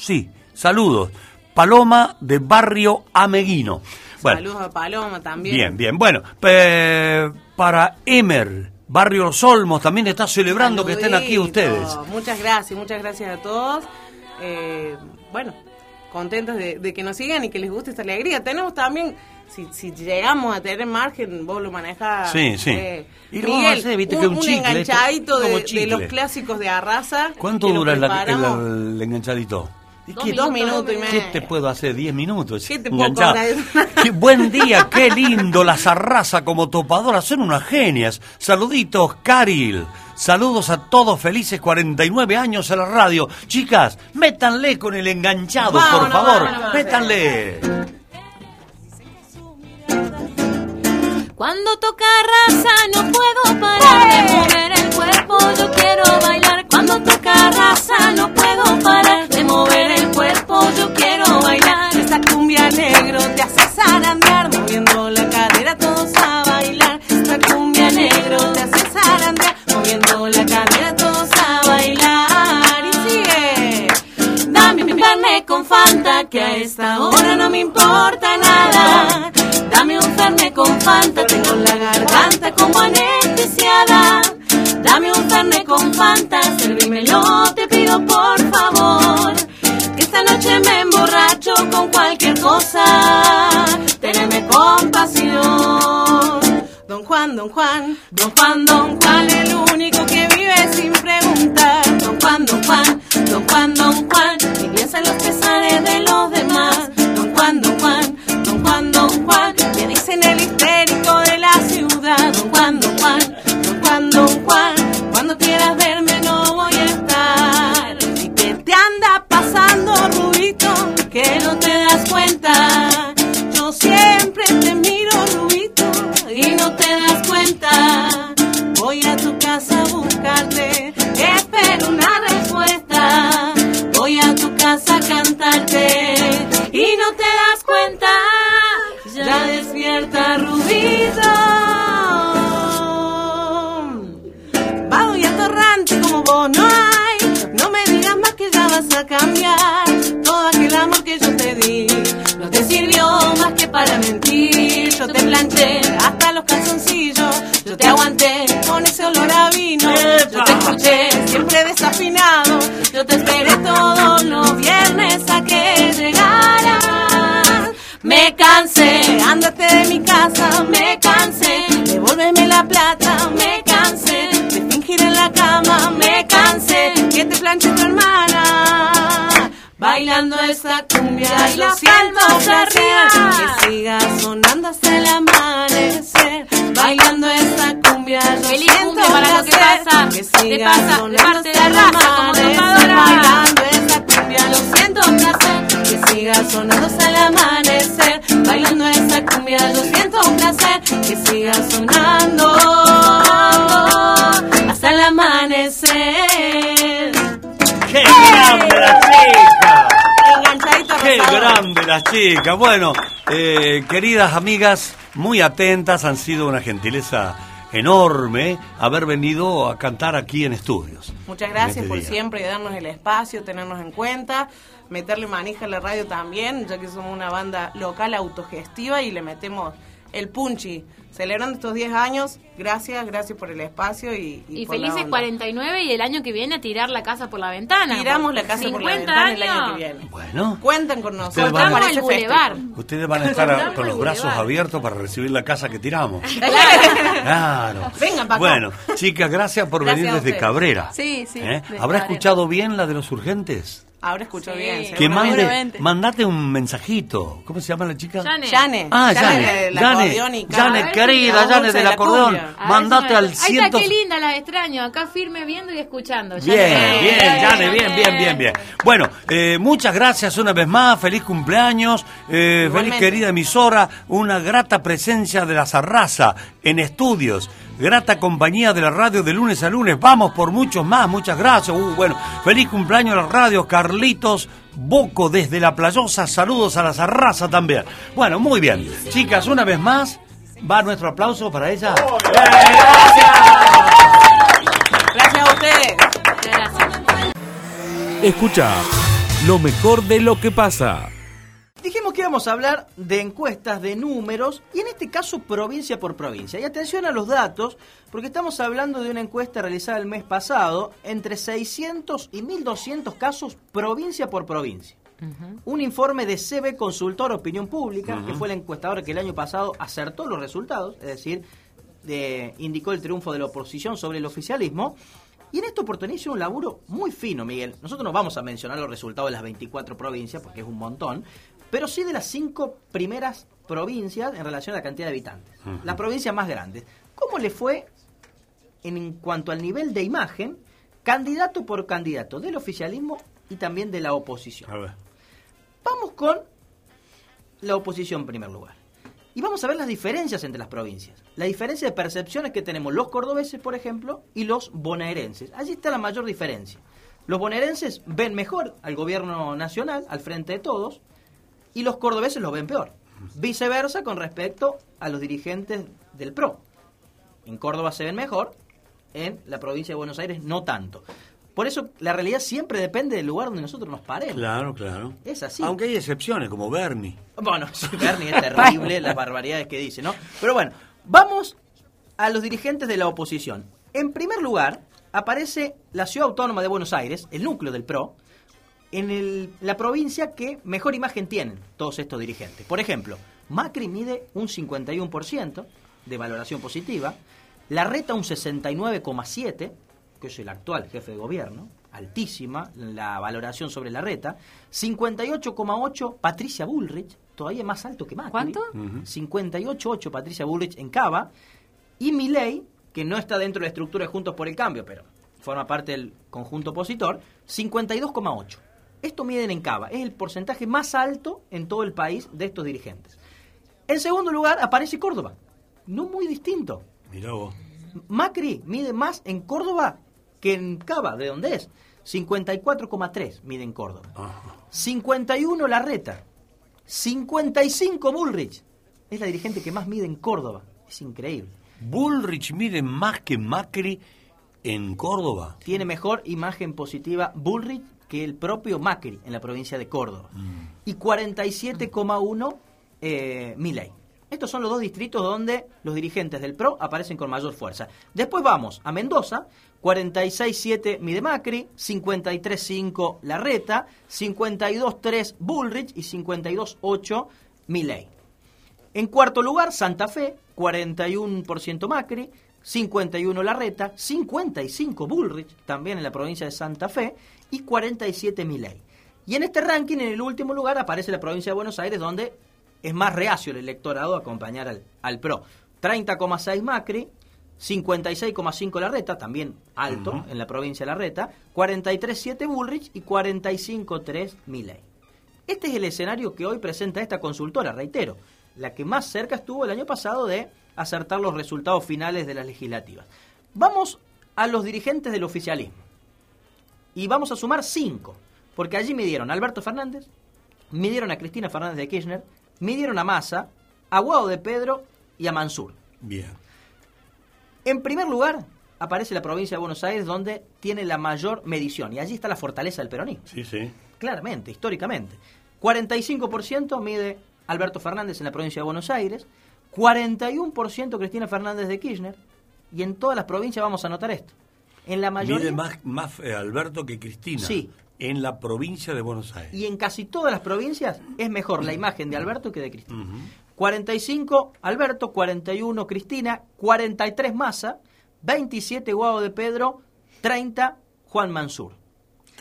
Sí, saludos. Paloma de Barrio Ameguino. Bueno, Saludos a Paloma también. bien, bien. Bueno, eh, para Emer, Barrio Los Olmos, también está celebrando que estén aquí ustedes. Muchas gracias, muchas gracias a todos. Eh, bueno, contentos de, de que nos sigan y que les guste esta alegría. Tenemos también, si, si llegamos a tener margen, vos lo manejás. Sí, sí. eh, Y a Miguel, hacer, viste, un, que un un chicle, esto, enganchadito de, los clásicos de Arrasa. ¿Cuánto dura el, el enganchadito? ¿Y Dos qué- minutos, minutos y ¿Qué te puedo hacer? ¿Diez minutos? ¿Qué te puedo Enganchado. cobrar? Qué buen día, qué lindo. Las arrasa como topadoras, son unas genias. Saluditos, Caril. Saludos a todos felices 49 años a la radio. Chicas, métanle con el enganchado, por Vámonos, favor. vámonos. Métanle. Cuando toca raza no puedo parar de mover el cuerpo, yo quiero bailar. Cuando toca raza no puedo parar de mover el cuerpo, yo quiero bailar. Esta cumbia negro te hace zarandear, moviendo la cadera todos a bailar. Esta cumbia negro te hace zarandear, moviendo la cadera todos a bailar. Y sigue. Dame mi carne con Fanta, que a esta hora no me importa nada. Dame un fernet con Fanta, tengo la garganta como anestesiada. Dame un fernet con Fanta, servímelo, te pido por favor. Que esta noche me emborracho con cualquier cosa. Teneme compasión. Don Juan, Don Juan, Don Juan, Don Juan, el único que vive sin preguntar. Don Juan, Don Juan, Don Juan, Don Juan, y piensa en los pesares de los demás. Don Juan, Don Juan, Don Juan, Don Juan, me dicen el histérico de la ciudad. Don Juan, Don Juan, Don Juan, cuando quieras verme no voy a estar. ¿y qué te anda pasando, Rubito? Que no te das cuenta, Yo siempre Bueno, eh, queridas amigas, muy atentas, han sido una gentileza enorme haber venido a cantar aquí en estudios. Muchas gracias este por día. siempre darnos el espacio, tenernos en cuenta, meterle manija a la radio también, ya que somos una banda local autogestiva y le metemos el punchi. Celebrando estos 10 años, gracias, gracias por el espacio y, Y por la felices onda. 49 y el año que viene a tirar la casa por la ventana. Tiramos la casa por la 50 ventana el año que viene. Bueno, Cuentan con nosotros. Ustedes van ustedes van a estar a- con los brazos abiertos para recibir la casa que tiramos. Claro. Claro. Vengan pa' acá. Bueno, chicas, gracias por Gracias venir desde. Cabrera. Sí, sí. ¿Eh? ¿Habrá escuchado bien la de los urgentes? Ahora escucho bien. Que mande, mandate un mensajito. ¿Cómo se llama la chica? Yane. Ah, y Yane, cada- querida, dulce del de la acordeón. cumbia. A ver Mandate al Ahí ciento... está, qué linda, la extraño. Acá firme viendo y escuchando. Bien, bien, Yane, bien, bien, bien, bien. Bueno, eh, muchas gracias una vez más, feliz cumpleaños, eh, feliz querida emisora, una grata presencia de la Zarraza en estudios, grata compañía de la radio de lunes a lunes, vamos por muchos más, muchas gracias, Uh, bueno, feliz cumpleaños a la radio, Carlitos Boco desde la playosa, saludos a la Zarraza también. Bueno, muy bien, chicas, una vez más, va nuestro aplauso para ella. Gracias a ustedes. Escucha lo mejor de lo que pasa. Dijimos que íbamos a hablar de encuestas, de números, y en este caso provincia por provincia. Y atención a los datos, porque estamos hablando de una encuesta realizada el mes pasado, entre 600 y 1200 casos provincia por provincia. Un informe de CB Consultor Opinión Pública, que fue la encuestadora que el año pasado acertó los resultados, es decir, de- indicó el triunfo de la oposición sobre el oficialismo. Y en esta oportunidad hizo un laburo muy fino, Miguel. Nosotros no vamos a mencionar los resultados de las 24 provincias, porque es un montón, pero sí de las cinco primeras provincias en relación a la cantidad de habitantes. Ujú. Las provincias más grandes. ¿Cómo le fue en cuanto al nivel de imagen, candidato por candidato del oficialismo y también de la oposición? A ver. Vamos con la oposición en primer lugar. Y vamos a ver las diferencias entre las provincias. La diferencia de percepciones que tenemos los cordobeses, por ejemplo, y los bonaerenses. Allí está la mayor diferencia. Los bonaerenses ven mejor al gobierno nacional, al frente de todos, y los cordobeses lo ven peor. Viceversa con respecto a los dirigentes del PRO. En Córdoba se ven mejor, en la provincia de Buenos Aires no tanto. Por eso la realidad siempre depende del lugar donde nosotros nos paremos. Claro, claro. Es así. Aunque hay excepciones, como Bernie. Bueno, sí, Bernie es terrible las barbaridades que dice, ¿no? Pero bueno, vamos a los dirigentes de la oposición. En primer lugar, aparece la Ciudad Autónoma de Buenos Aires, el núcleo del PRO, en el- la provincia que mejor imagen tienen todos estos dirigentes. Por ejemplo, Macri mide un 51% de valoración positiva, Larreta un 69,7%, que es el actual jefe de gobierno, altísima la valoración sobre Larreta, 58,8% Patricia Bullrich, todavía más alto que Macri. ¿Cuánto? 58,8% Patricia Bullrich en Cava, y Milei, que no está dentro de la estructura de Juntos por el Cambio, pero forma parte del conjunto opositor, 52,8%. Esto miden en Cava, es el porcentaje más alto en todo el país de estos dirigentes. En segundo lugar aparece Córdoba, no muy distinto. Mirá vos. Macri mide más en Córdoba que en Cava, de donde es. 54,3 mide en Córdoba. 51 Larreta. 55 Bullrich. Es la dirigente que más mide en Córdoba. Es increíble. Bullrich mide más que Macri en Córdoba. Tiene mejor imagen positiva Bullrich que el propio Macri en la provincia de Córdoba. Y 47,1 eh, Milei. Estos son los dos distritos donde los dirigentes del PRO aparecen con mayor fuerza. Después vamos a Mendoza, 46,7 mide Macri, 53,5 Larreta, 52,3 Bullrich y 52,8 Milei. En cuarto lugar, Santa Fe, 41% Macri, 51 Larreta, 55 Bullrich, también en la provincia de Santa Fe, y 47 Milei. Y en este ranking, en el último lugar, aparece la provincia de Buenos Aires, donde es más reacio el electorado a acompañar al, al PRO. 30,6 Macri, 56,5 Larreta, también alto en la provincia de Larreta, 43,7 Bullrich y 45,3 Milei. Este es el escenario que hoy presenta esta consultora, reitero, la que más cerca estuvo el año pasado de acertar los resultados finales de las legislativas. Vamos a los dirigentes del oficialismo. Y vamos a sumar cinco, porque allí midieron a Alberto Fernández, midieron a Cristina Fernández de Kirchner, midieron a Massa, a Guado de Pedro y a Mansur. Bien. En primer lugar, aparece la provincia de Buenos Aires, donde tiene la mayor medición, y allí está la fortaleza del peronismo. Sí, sí. Claramente, históricamente. 45% mide Alberto Fernández en la provincia de Buenos Aires, 41% Cristina Fernández de Kirchner, y en todas las provincias vamos a notar esto. En la mayoría, Mide más, más eh, Alberto que Cristina. Sí. En la provincia de Buenos Aires. y en casi todas las provincias, es mejor la imagen de Alberto que de Cristina. 45 Alberto, 41 Cristina, 43 Massa, 27 Guado de Pedro, 30 Juan Mansur.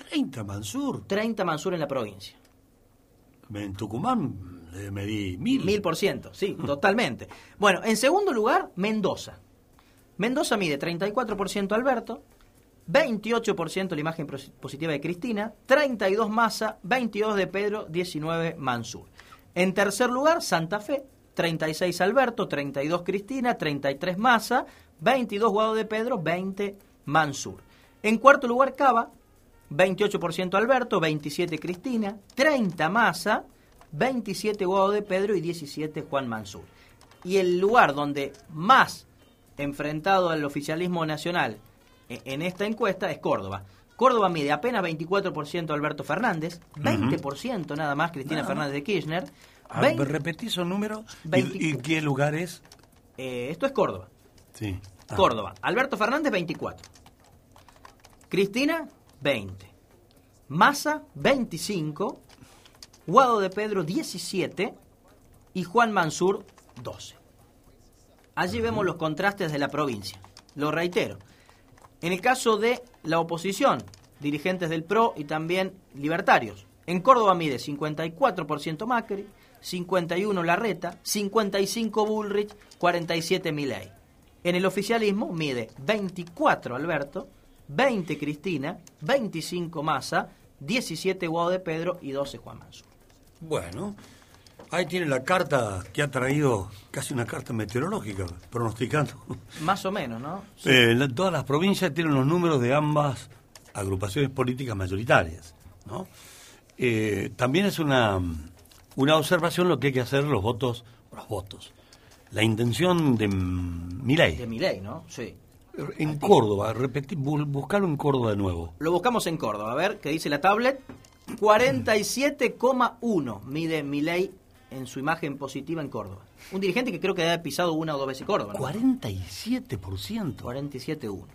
30 Mansur. 30 Mansur en la provincia. En Tucumán le medí mil. Mil por ciento, sí, totalmente. Bueno, en segundo lugar, Mendoza. Mendoza mide 34% Alberto, 28% la imagen pos- positiva de Cristina, 32 Massa, 22 de Pedro, 19 Mansur. En tercer lugar, Santa Fe, 36 Alberto, 32 Cristina, 33 Massa, 22 Guado de Pedro, 20 Mansur. En cuarto lugar, Cava, 28% Alberto, 27 Cristina, 30 Massa, 27 Guado de Pedro y 17 Juan Mansur. Y el lugar donde más enfrentado al oficialismo nacional e- en esta encuesta es Córdoba. Córdoba mide apenas 24% Alberto Fernández, 20% nada más Cristina Fernández de Kirchner. A 20 ver, repetí esos números. ¿Y- 20 ¿Y, qué lugar es? eh, esto es Córdoba. Sí. Ah. Córdoba. Alberto Fernández, 24. Cristina, 20. Massa, 25. Guado de Pedro, 17. Y Juan Mansur, 12. Allí vemos los contrastes de la provincia. Lo reitero. En el caso de la oposición, dirigentes del PRO y también libertarios. En Córdoba mide 54% Macri, 51 Larreta, 55 Bullrich, 47 Milei. En el oficialismo mide 24 Alberto, 20 Cristina, 25 Massa, 17 Guado de Pedro y 12 Juan Mansur. Bueno, ahí tiene la carta que ha traído casi una carta meteorológica, pronosticando. Más o menos, ¿no? Eh, la- todas las provincias tienen los números de ambas agrupaciones políticas mayoritarias. ¿no? Eh, también es una, una observación lo que hay que hacer los votos, los votos. La intención de Milei. De Milei, ¿no? Sí. En Córdoba, repetí, bu- buscarlo en Córdoba de nuevo. Lo buscamos en Córdoba. A ver, ¿qué dice la tablet? 47,1 mide Milei en su imagen positiva en Córdoba. Un dirigente que creo que ha pisado una o dos veces Córdoba. ¿no? 47%. 47,1.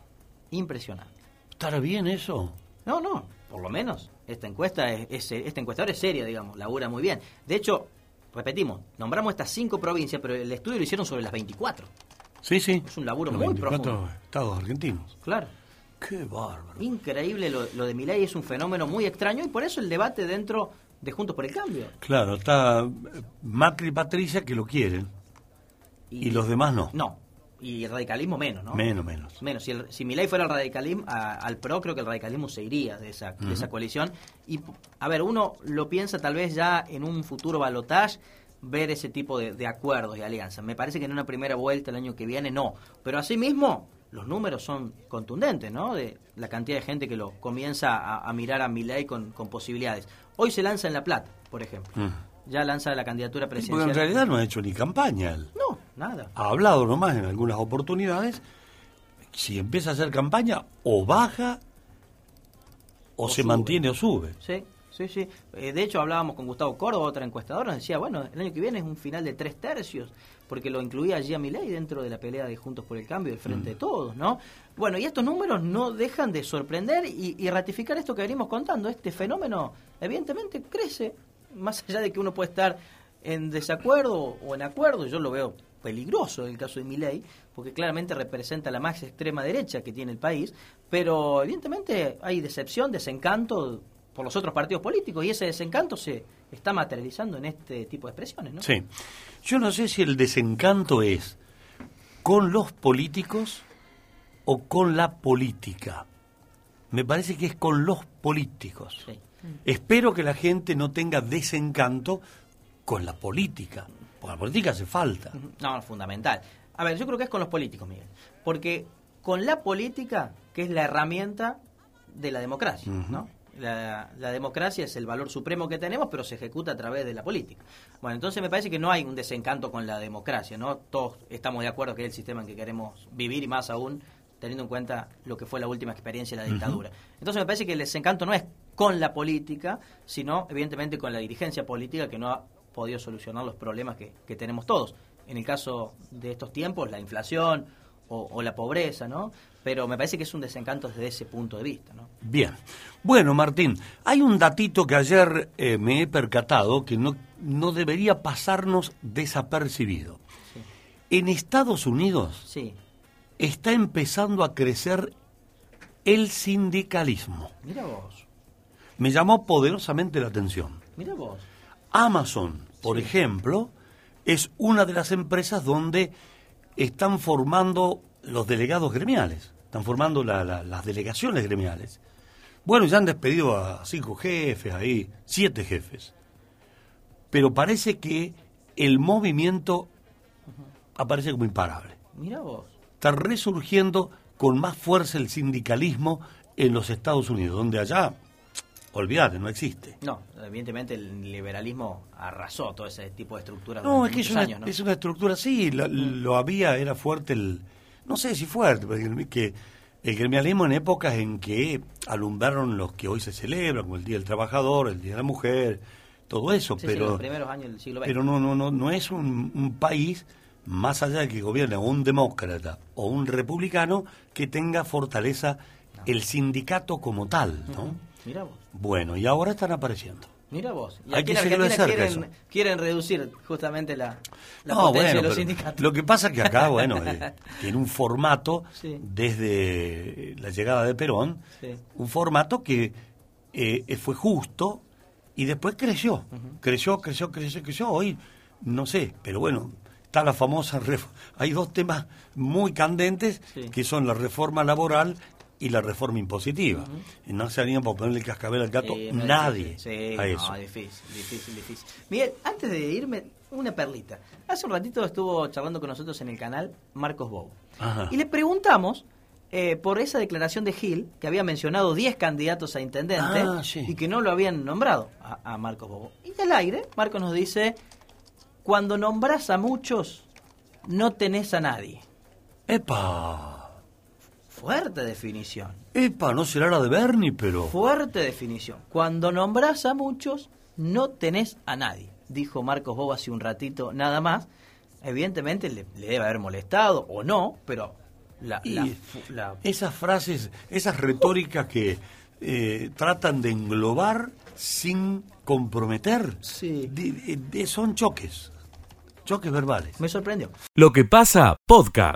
Impresionante. ¿Estará bien eso? No, no, por lo menos. Esta encuesta es, es- esta encuestadora es seria, digamos, labura muy bien. De hecho, repetimos, nombramos estas cinco provincias, pero el estudio lo hicieron sobre las 24. Sí, sí. Es un laburo Los muy 24 profundo. estados argentinos. Claro. Qué bárbaro. Increíble lo, lo de Milei, es un fenómeno muy extraño y por eso el debate dentro de Juntos por el Cambio. Claro, está eh, Macri y Patricia que lo quieren y, los demás no. No, y el radicalismo menos, ¿no? Menos, menos. Menos. Si, el, si Milei fuera el radicalismo, a- al PRO, creo que el radicalismo se iría de esa, de esa coalición. Y, a ver, uno lo piensa tal vez ya en un futuro balotage ver ese tipo de, de acuerdos y alianzas. Me parece que en una primera vuelta el año que viene no. Pero asimismo, los números son contundentes, ¿no? De la cantidad de gente que lo comienza a, a mirar a Milei con, con posibilidades. Hoy se lanza en La Plata, por ejemplo. Mm. Ya lanza la candidatura Porque presidencial. en realidad no ha hecho ni campaña él. No, nada. Ha hablado nomás en algunas oportunidades. Si empieza a hacer campaña, o baja, o, O se sube. mantiene o sube. Sí, sí, sí. Eh, de hecho, hablábamos con Gustavo Córdoba, otra encuestadora, nos decía, bueno, el año que viene es un final de tres tercios, porque lo incluía allí a Milei dentro de la pelea de Juntos por el Cambio, del Frente de Todos, ¿no? Bueno, y estos números no dejan de sorprender y, y ratificar esto que venimos contando. Este fenómeno, evidentemente, crece, más allá de que uno puede estar en desacuerdo o en acuerdo, yo lo veo peligroso en el caso de Milei, porque claramente representa la más extrema derecha que tiene el país, pero evidentemente hay decepción, desencanto por los otros partidos políticos y ese desencanto se está materializando en este tipo de expresiones, ¿no? Sí. Yo no sé si el desencanto es con los políticos o con la política. Me parece que es con los políticos. Espero que la gente no tenga desencanto con la política. Porque la política hace falta. No, fundamental. A ver, yo creo que es con los políticos, Miguel. Porque con la política, que es la herramienta de la democracia. ¿no? La, la democracia es el valor supremo que tenemos, pero se ejecuta a través de la política. Bueno, entonces me parece que no hay un desencanto con la democracia, ¿no? Todos estamos de acuerdo que es el sistema en que queremos vivir y más aún teniendo en cuenta lo que fue la última experiencia de la dictadura. Entonces me parece que el desencanto no es con la política, sino evidentemente con la dirigencia política que no ha podido solucionar los problemas que, que tenemos todos. En el caso de estos tiempos, la inflación o, o la pobreza, ¿no? Pero me parece que es un desencanto desde ese punto de vista, ¿no? Bien. Bueno, Martín, hay un datito que ayer eh, me he percatado que no, no debería pasarnos desapercibido. En Estados Unidos Sí. está empezando a crecer el sindicalismo. Mira vos. me llamó poderosamente la atención. Mira vos. Amazon, por ejemplo, es una de las empresas donde están formando los delegados gremiales, están formando la- la- las delegaciones gremiales. Bueno, ya han despedido a cinco jefes ahí, siete jefes. Pero parece que el movimiento aparece como imparable. Mira vos. Está resurgiendo con más fuerza el sindicalismo en los Estados Unidos, donde allá, olvídate, no existe. No, evidentemente el liberalismo arrasó todo ese tipo de estructuras No, es que es muchos una, años, ¿no? es una estructura, sí, la- lo había, era fuerte el, no sé si fuerte, pero el- que el gremialismo en épocas en que alumbraron los que hoy se celebran, como el Día del Trabajador, el Día de la Mujer, todo eso, Sí, sí, pero, los primeros años del siglo XX. pero no, no, no, no es un, un país, más allá de que gobierne un demócrata o un republicano, que tenga fortaleza el sindicato como tal, ¿no? Mira vos. Bueno, y ahora están apareciendo. Mira vos. Y Hay aquí que en Argentina cerca quieren, quieren reducir justamente la, la No, potencia bueno, de los sindicatos. Lo que pasa es que acá, bueno, eh, tiene un formato Sí. desde la llegada de Perón, Sí. un formato que eh, fue justo y después creció, creció, creció, creció, creció. Hoy, no sé, pero bueno, está la famosa, hay dos temas muy candentes Sí. que son la reforma laboral y la reforma impositiva. Y no se harían por ponerle el cascabel al gato Sí, nadie. Sí, a eso. no, difícil, difícil, difícil. Miguel, antes de irme, una perlita. Hace un ratito estuvo charlando con nosotros en el canal Marcos Bobo. Ajá. Y le preguntamos eh, por esa declaración de Gil, que había mencionado 10 candidatos a intendente Ah, sí. y que no lo habían nombrado a, a Marcos Bobo. Y al aire, Marcos nos dice, cuando nombras a muchos, no tenés a nadie. ¡Epa! Fuerte definición. ¡Epa! No será la de Bernie, pero... Fuerte definición. Cuando nombras a muchos, no tenés a nadie. Dijo Marcos Bobo hace un ratito nada más. Evidentemente le, le debe haber molestado o no, pero la, Y la fu- la- esas frases, esas retóricas que eh, tratan de englobar sin comprometer, Sí. son choques, choques verbales. me sorprendió. Lo que pasa, podcast.